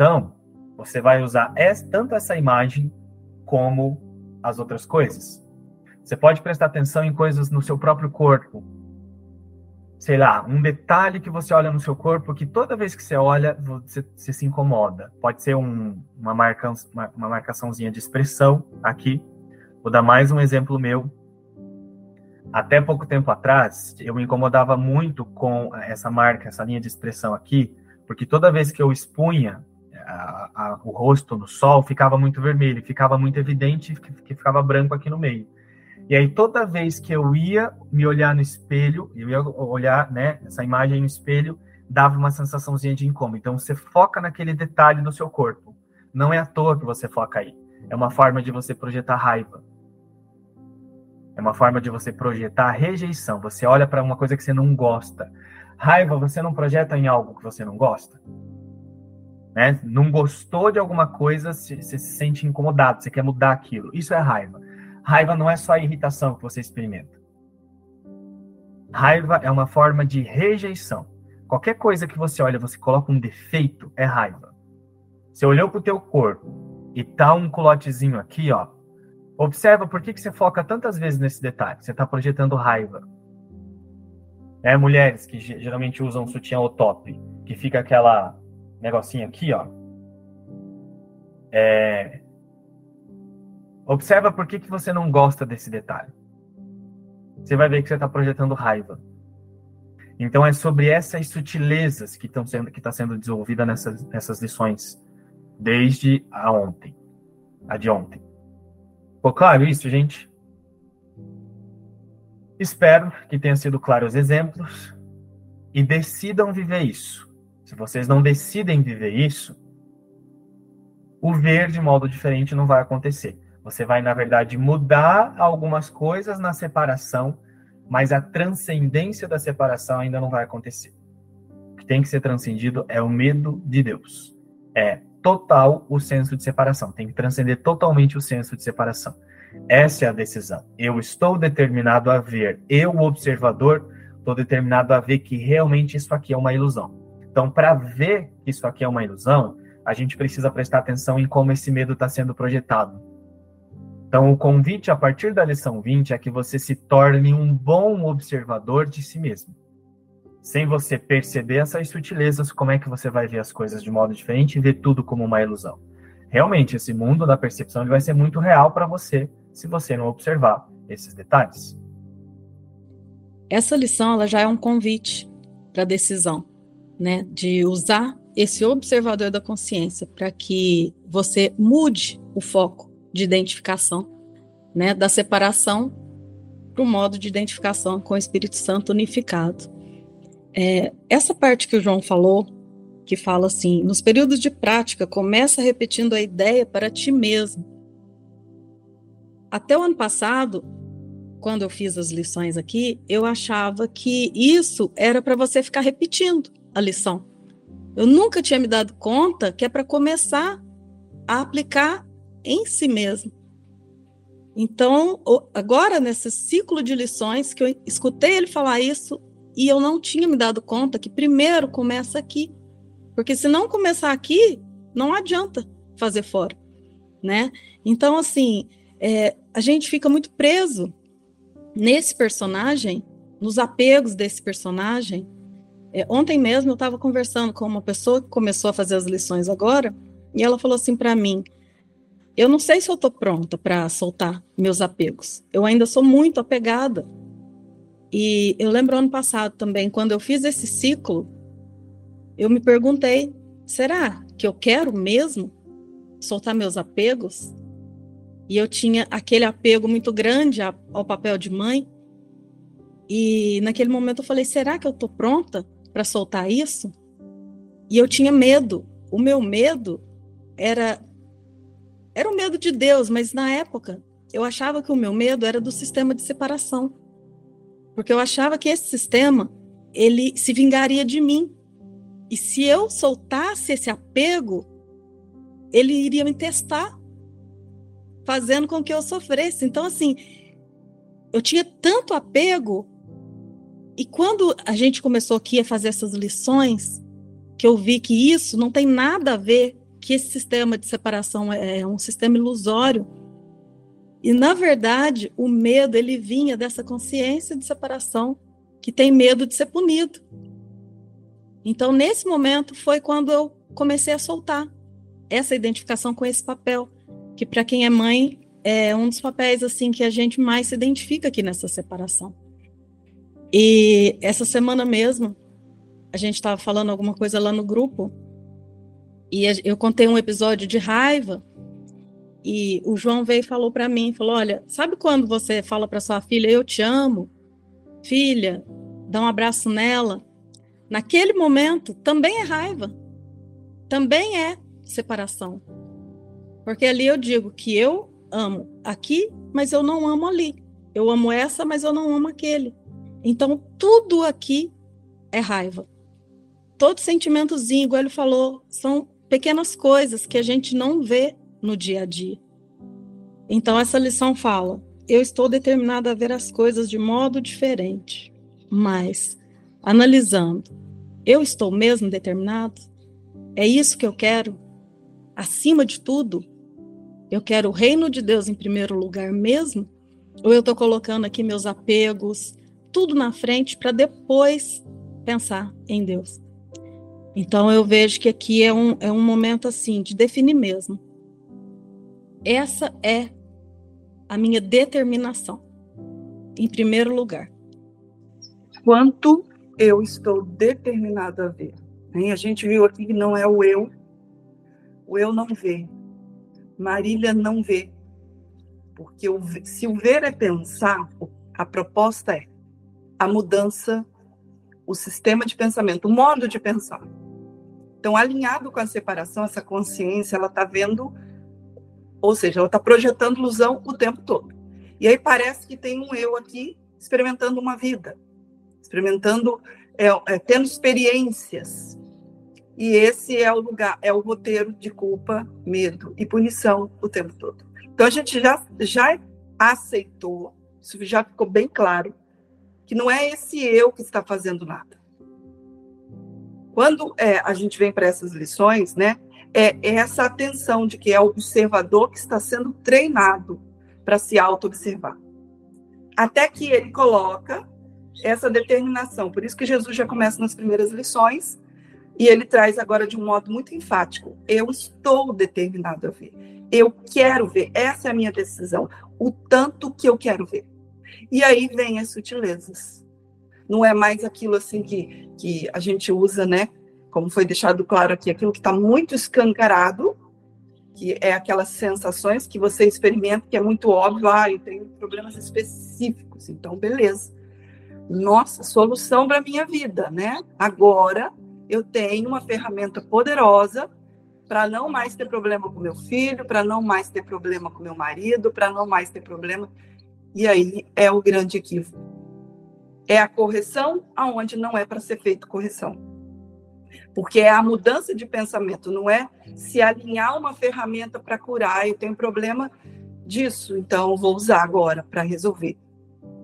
Então, você vai usar tanto essa imagem como as outras coisas. Você pode prestar atenção em coisas no seu próprio corpo, sei lá, um detalhe que você olha no seu corpo que toda vez que você olha, você, você se incomoda. Pode ser um, uma, marca, uma, uma marcaçãozinha de expressão aqui. Vou dar mais um exemplo meu. Até pouco tempo atrás, eu me incomodava muito com essa marca, essa linha de expressão aqui, porque toda vez que eu expunha a, o rosto no sol, ficava muito vermelho, ficava muito evidente que ficava branco aqui no meio. E aí, toda vez que eu ia me olhar no espelho, eu ia olhar, né, essa imagem no espelho, dava uma sensaçãozinha de incômodo. Então, você foca naquele detalhe no seu corpo. Não é à toa que você foca aí. É uma forma de você projetar raiva. É uma forma de você projetar rejeição. Você olha para uma coisa que você não gosta. Raiva, você não projeta em algo que você não gosta? Né? Não gostou de alguma coisa, você se sente incomodado, você quer mudar aquilo. Isso é raiva. Raiva não é só a irritação que você experimenta. Raiva é uma forma de rejeição. Qualquer coisa que você olha, você coloca um defeito, é raiva. Você olhou para o teu corpo e tá um culotezinho aqui, ó. Observa por que, que você foca tantas vezes nesse detalhe. Você está projetando raiva. É, mulheres que geralmente usam sutiã ou top, que fica aquela negocinho aqui, ó. É, Observa por que, que você não gosta desse detalhe. Você vai ver que você está projetando raiva. Então é sobre essas sutilezas que estão sendo que está sendo desenvolvida nessas, nessas lições desde a ontem, a de ontem. Ficou claro isso, gente? Espero que tenha sido claro os exemplos. e decidam viver isso. Se vocês não decidem viver isso, o ver de modo diferente não vai acontecer. Você vai, na verdade, mudar algumas coisas na separação, mas a transcendência da separação ainda não vai acontecer. O que tem que ser transcendido é o medo de Deus. É total o senso de separação. Tem que transcender totalmente o senso de separação. Essa é a decisão. Eu estou determinado a ver, eu, observador, estou determinado a ver que realmente isso aqui é uma ilusão. Então, para ver que isso aqui é uma ilusão, a gente precisa prestar atenção em como esse medo está sendo projetado. Então, o convite a partir da lição 20 é que você se torne um bom observador de si mesmo. Sem você perceber essas sutilezas, como é que você vai ver as coisas de modo diferente e ver tudo como uma ilusão? Realmente, esse mundo da percepção vai ser muito real para você se você não observar esses detalhes. Essa lição ela já é um convite para decisão, né, de usar esse observador da consciência para que você mude o foco de identificação, né, da separação para o modo de identificação com o Espírito Santo unificado. É, essa parte que o João falou, que fala assim, nos períodos de prática, começa repetindo a ideia para ti mesmo. Até o ano passado, quando eu fiz as lições aqui, eu achava que isso era para você ficar repetindo a lição. Eu nunca tinha me dado conta que é para começar a aplicar em si mesmo. Então, agora nesse ciclo de lições que eu escutei ele falar isso e eu não tinha me dado conta que primeiro começa aqui. Porque se não começar aqui, não adianta fazer fora, né? Então, assim, é, a gente fica muito preso nesse personagem, nos apegos desse personagem. É, ontem mesmo eu estava conversando com uma pessoa que começou a fazer as lições agora, e ela falou assim para mim: Eu não sei se eu estou pronta para soltar meus apegos. Eu ainda sou muito apegada. E eu lembro ano passado também, quando eu fiz esse ciclo, eu me perguntei: será que eu quero mesmo soltar meus apegos? E eu tinha aquele apego muito grande ao papel de mãe. E naquele momento eu falei: será que eu estou pronta para soltar isso? E eu tinha medo. O meu medo era era o medo de Deus, mas na época eu achava que o meu medo era do sistema de separação. Porque eu achava que esse sistema ele se vingaria de mim. E se eu soltasse esse apego, ele iria me testar fazendo com que eu sofresse. Então, assim, eu tinha tanto apego. E quando a gente começou aqui a fazer essas lições, que eu vi que isso não tem nada a ver, que esse sistema de separação é, é um sistema ilusório. E, na verdade, o medo, ele vinha dessa consciência de separação, que tem medo de ser punido. Então, nesse momento, foi quando eu comecei a soltar essa identificação com esse papel que para quem é mãe é um dos papéis assim que a gente mais se identifica aqui nessa separação. E essa semana mesmo a gente estava falando alguma coisa lá no grupo e eu contei um episódio de raiva e o João veio e falou para mim, falou: "Olha, sabe quando você fala para sua filha eu te amo? Filha, dá um abraço nela. Naquele momento também é raiva. Também é separação. Porque ali eu digo que eu amo aqui, mas eu não amo ali. Eu amo essa, mas eu não amo aquele. Então, tudo aqui é raiva. Todo sentimentozinho, igual ele falou, são pequenas coisas que a gente não vê no dia a dia. Então, essa lição fala: eu estou determinada a ver as coisas de modo diferente, mas analisando, eu estou mesmo determinado? É isso que eu quero? Acima de tudo, eu quero o reino de Deus em primeiro lugar mesmo? Ou eu estou colocando aqui meus apegos, tudo na frente para depois pensar em Deus? Então eu vejo que aqui é um, é um momento assim de definir mesmo. Essa é a minha determinação, em primeiro lugar. Quanto eu estou determinado a ver. A gente viu aqui que não é o eu, o eu não vê, Marília não vê. Porque o, se o ver é pensar, a proposta é a mudança, o sistema de pensamento, o modo de pensar. Então, alinhado com a separação, essa consciência, ela está vendo, ou seja, ela está projetando ilusão o tempo todo. E aí parece que tem um eu aqui experimentando uma vida, experimentando, é, é, tendo experiências. E esse é o lugar, é o roteiro de culpa, medo e punição o tempo todo. Então a gente já, já aceitou, isso já ficou bem claro, que não é esse eu que está fazendo nada. Quando é, a gente vem para essas lições, né, é, é essa atenção de que é o observador que está sendo treinado para se auto-observar. Até que ele coloca essa determinação. Por isso que Jesus já começa nas primeiras lições e ele traz agora de um modo muito enfático: eu estou determinado a ver. Eu quero ver. Essa é a minha decisão. O tanto que eu quero ver. E aí vem as sutilezas. Não é mais aquilo assim que, que a gente usa, né? Como foi deixado claro aqui, aquilo que está muito escancarado, que é aquelas sensações que você experimenta, que é muito óbvio, ah, eu tenho problemas específicos, então beleza. Nossa, solução para a minha vida, né? Agora eu tenho uma ferramenta poderosa para não mais ter problema com meu filho, para não mais ter problema com meu marido, para não mais ter problema. E aí é o grande equívoco. É a correção aonde não é para ser feito correção. Porque é a mudança de pensamento, não é se alinhar uma ferramenta para curar. Eu tenho problema disso, então vou usar agora para resolver.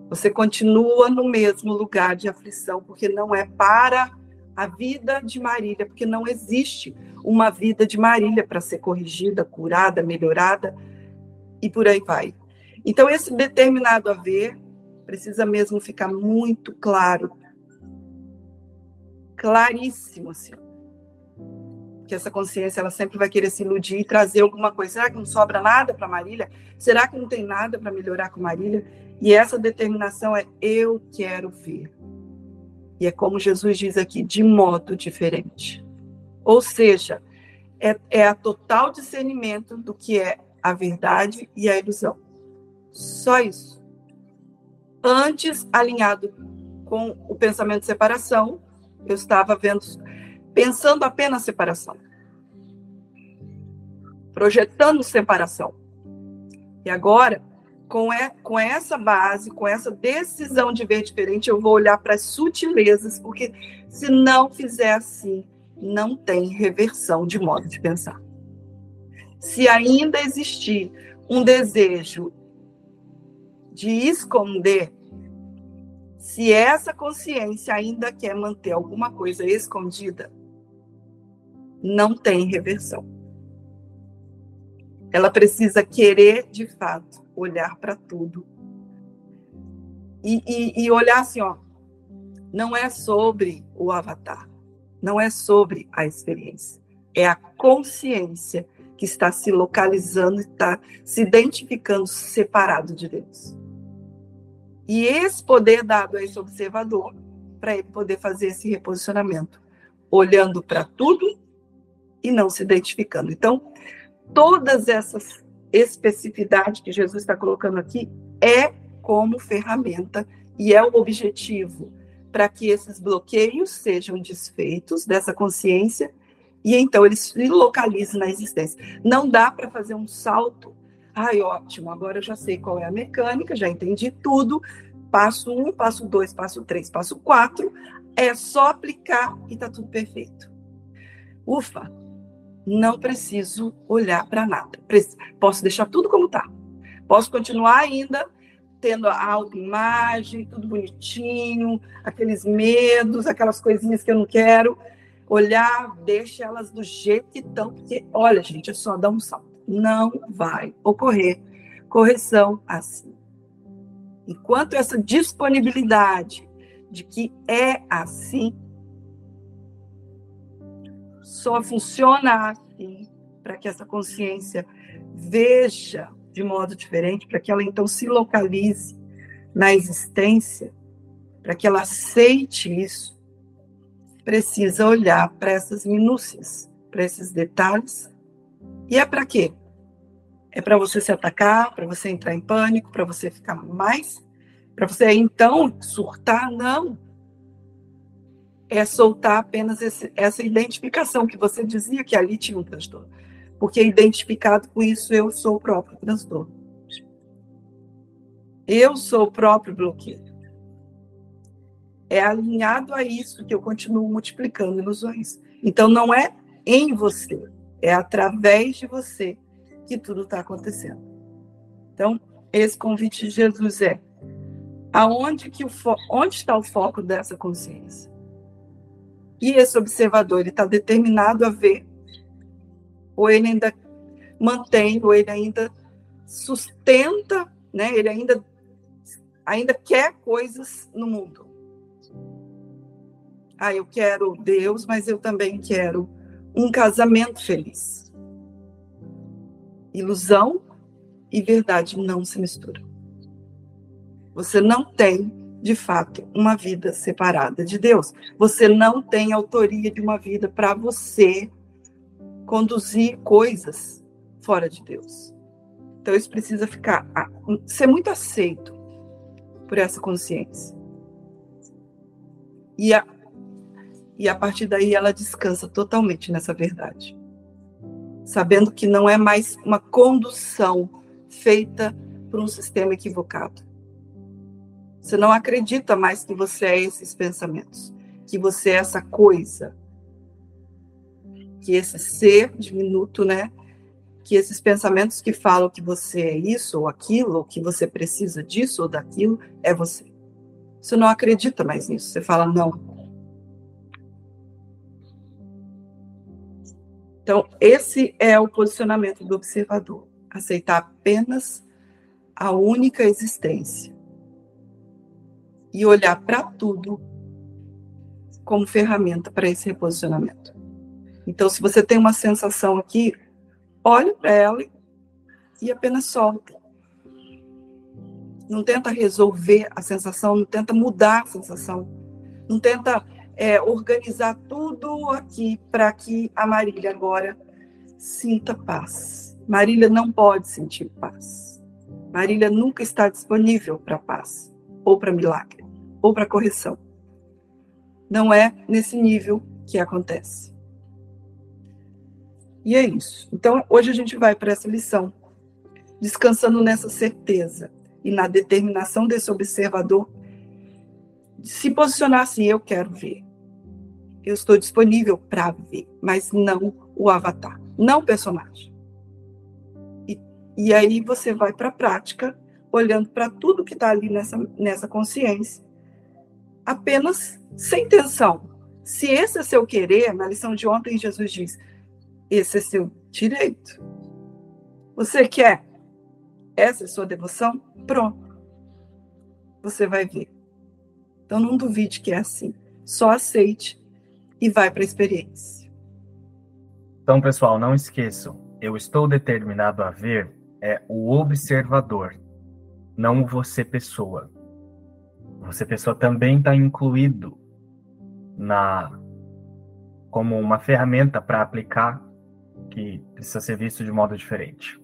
Você continua no mesmo lugar de aflição, porque não é para a vida de Marília, porque não existe uma vida de Marília para ser corrigida, curada, melhorada e por aí vai. Então, esse determinado haver precisa mesmo ficar muito claro, claríssimo, assim. Que essa consciência ela sempre vai querer se iludir e trazer alguma coisa. Será que não sobra nada para Marília? Será que não tem nada para melhorar com Marília? E essa determinação é eu quero ver. E é como Jesus diz aqui, de modo diferente. Ou seja, é, é a total discernimento do que é a verdade e a ilusão. Só isso. Antes, alinhado com o pensamento de separação, eu estava vendo, pensando apenas separação, projetando separação. E agora com, é, com essa base, com essa decisão de ver diferente, eu vou olhar para as sutilezas, porque se não fizer assim, não tem reversão de modo de pensar. Se ainda existir um desejo de esconder, se essa consciência ainda quer manter alguma coisa escondida, não tem reversão. Ela precisa querer de fato olhar para tudo. E, e, e, olhar assim, ó, não é sobre o avatar, não é sobre a experiência, é a consciência que está se localizando, está se identificando separado de Deus. E esse poder dado a esse observador, para ele poder fazer esse reposicionamento, olhando para tudo e não se identificando. Então, todas essas especificidade que Jesus está colocando aqui é como ferramenta e é o objetivo para que esses bloqueios sejam desfeitos dessa consciência e então ele se localize na existência. Não dá para fazer um salto. Ai, ótimo, agora eu já sei qual é a mecânica, já entendi tudo. Passo um, passo dois, passo três, passo quatro. É só aplicar e está tudo perfeito. Ufa, não preciso olhar para nada. Posso deixar tudo como está. Posso continuar ainda tendo a autoimagem, tudo bonitinho, aqueles medos, aquelas coisinhas que eu não quero. Olhar, deixa elas do jeito que estão, porque, olha, gente, é só dar um salto. Não vai ocorrer correção assim. Enquanto essa disponibilidade de que é assim só funciona assim para que essa consciência veja de modo diferente, para que ela então se localize na existência, para que ela aceite isso, precisa olhar para essas minúcias, para esses detalhes. E é para quê? É para você se atacar, para você entrar em pânico, para você ficar mais, para você então surtar? Não. é soltar apenas esse, essa identificação que você dizia que ali tinha um transtorno. Porque identificado com isso, eu sou o próprio transtorno. Eu sou o próprio bloqueio. É alinhado a isso que eu continuo multiplicando ilusões. Então, não é em você, é através de você que tudo está acontecendo. Então, esse convite de Jesus é aonde que o onde está o foco dessa consciência? E esse observador está determinado a ver, ou ele ainda mantém, ou ele ainda sustenta, né? Ele ainda ainda quer coisas no mundo. Ah, eu quero Deus, mas eu também quero um casamento feliz. Ilusão e verdade não se misturam. Você não tem, de fato, uma vida separada de Deus. Você não tem autoria de uma vida para você conduzir coisas fora de Deus. Então isso precisa ficar ser muito aceito por essa consciência. E a, e a partir daí ela descansa totalmente nessa verdade. Sabendo que não é mais uma condução feita por um sistema equivocado. Você não acredita mais que você é esses pensamentos, que você é essa coisa, que esse ser diminuto, né? Que esses pensamentos que falam que você é isso ou aquilo, ou que você precisa disso ou daquilo, é você. Você não acredita mais nisso. Você fala, não, Então, esse é o posicionamento do observador aceitar apenas a única existência e olhar para tudo como ferramenta para esse reposicionamento. Então, se você tem uma sensação aqui, olhe para ela e apenas solta. Não tenta resolver a sensação, não tenta mudar a sensação, não tenta é, organizar tudo aqui para que a Marília agora sinta paz. Marília não pode sentir paz. Marília nunca está disponível para paz, ou para milagre, ou para correção. Não é nesse nível que acontece. E é isso. Então, hoje a gente vai para essa lição, descansando nessa certeza e na determinação desse observador de se posicionar assim: eu quero ver. Eu estou disponível para ver, mas não o avatar, não o personagem. E aí você vai para a prática, olhando para tudo que está ali nessa, nessa consciência, apenas sem tensão. Se esse é seu querer, na lição de ontem Jesus diz: esse é seu direito. Você quer? Essa é sua devoção? Pronto. Você vai ver. Então não duvide que é assim. Só aceite e vai para a experiência. Então, pessoal, não esqueçam. Eu estou determinado a ver é o observador, não você pessoa. Você pessoa também está incluído na como uma ferramenta para aplicar que precisa ser visto de modo diferente.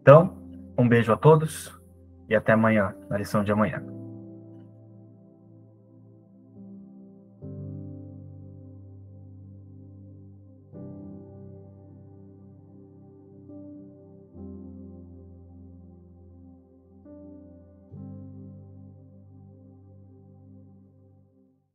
Então, um beijo a todos e até amanhã, na lição de amanhã.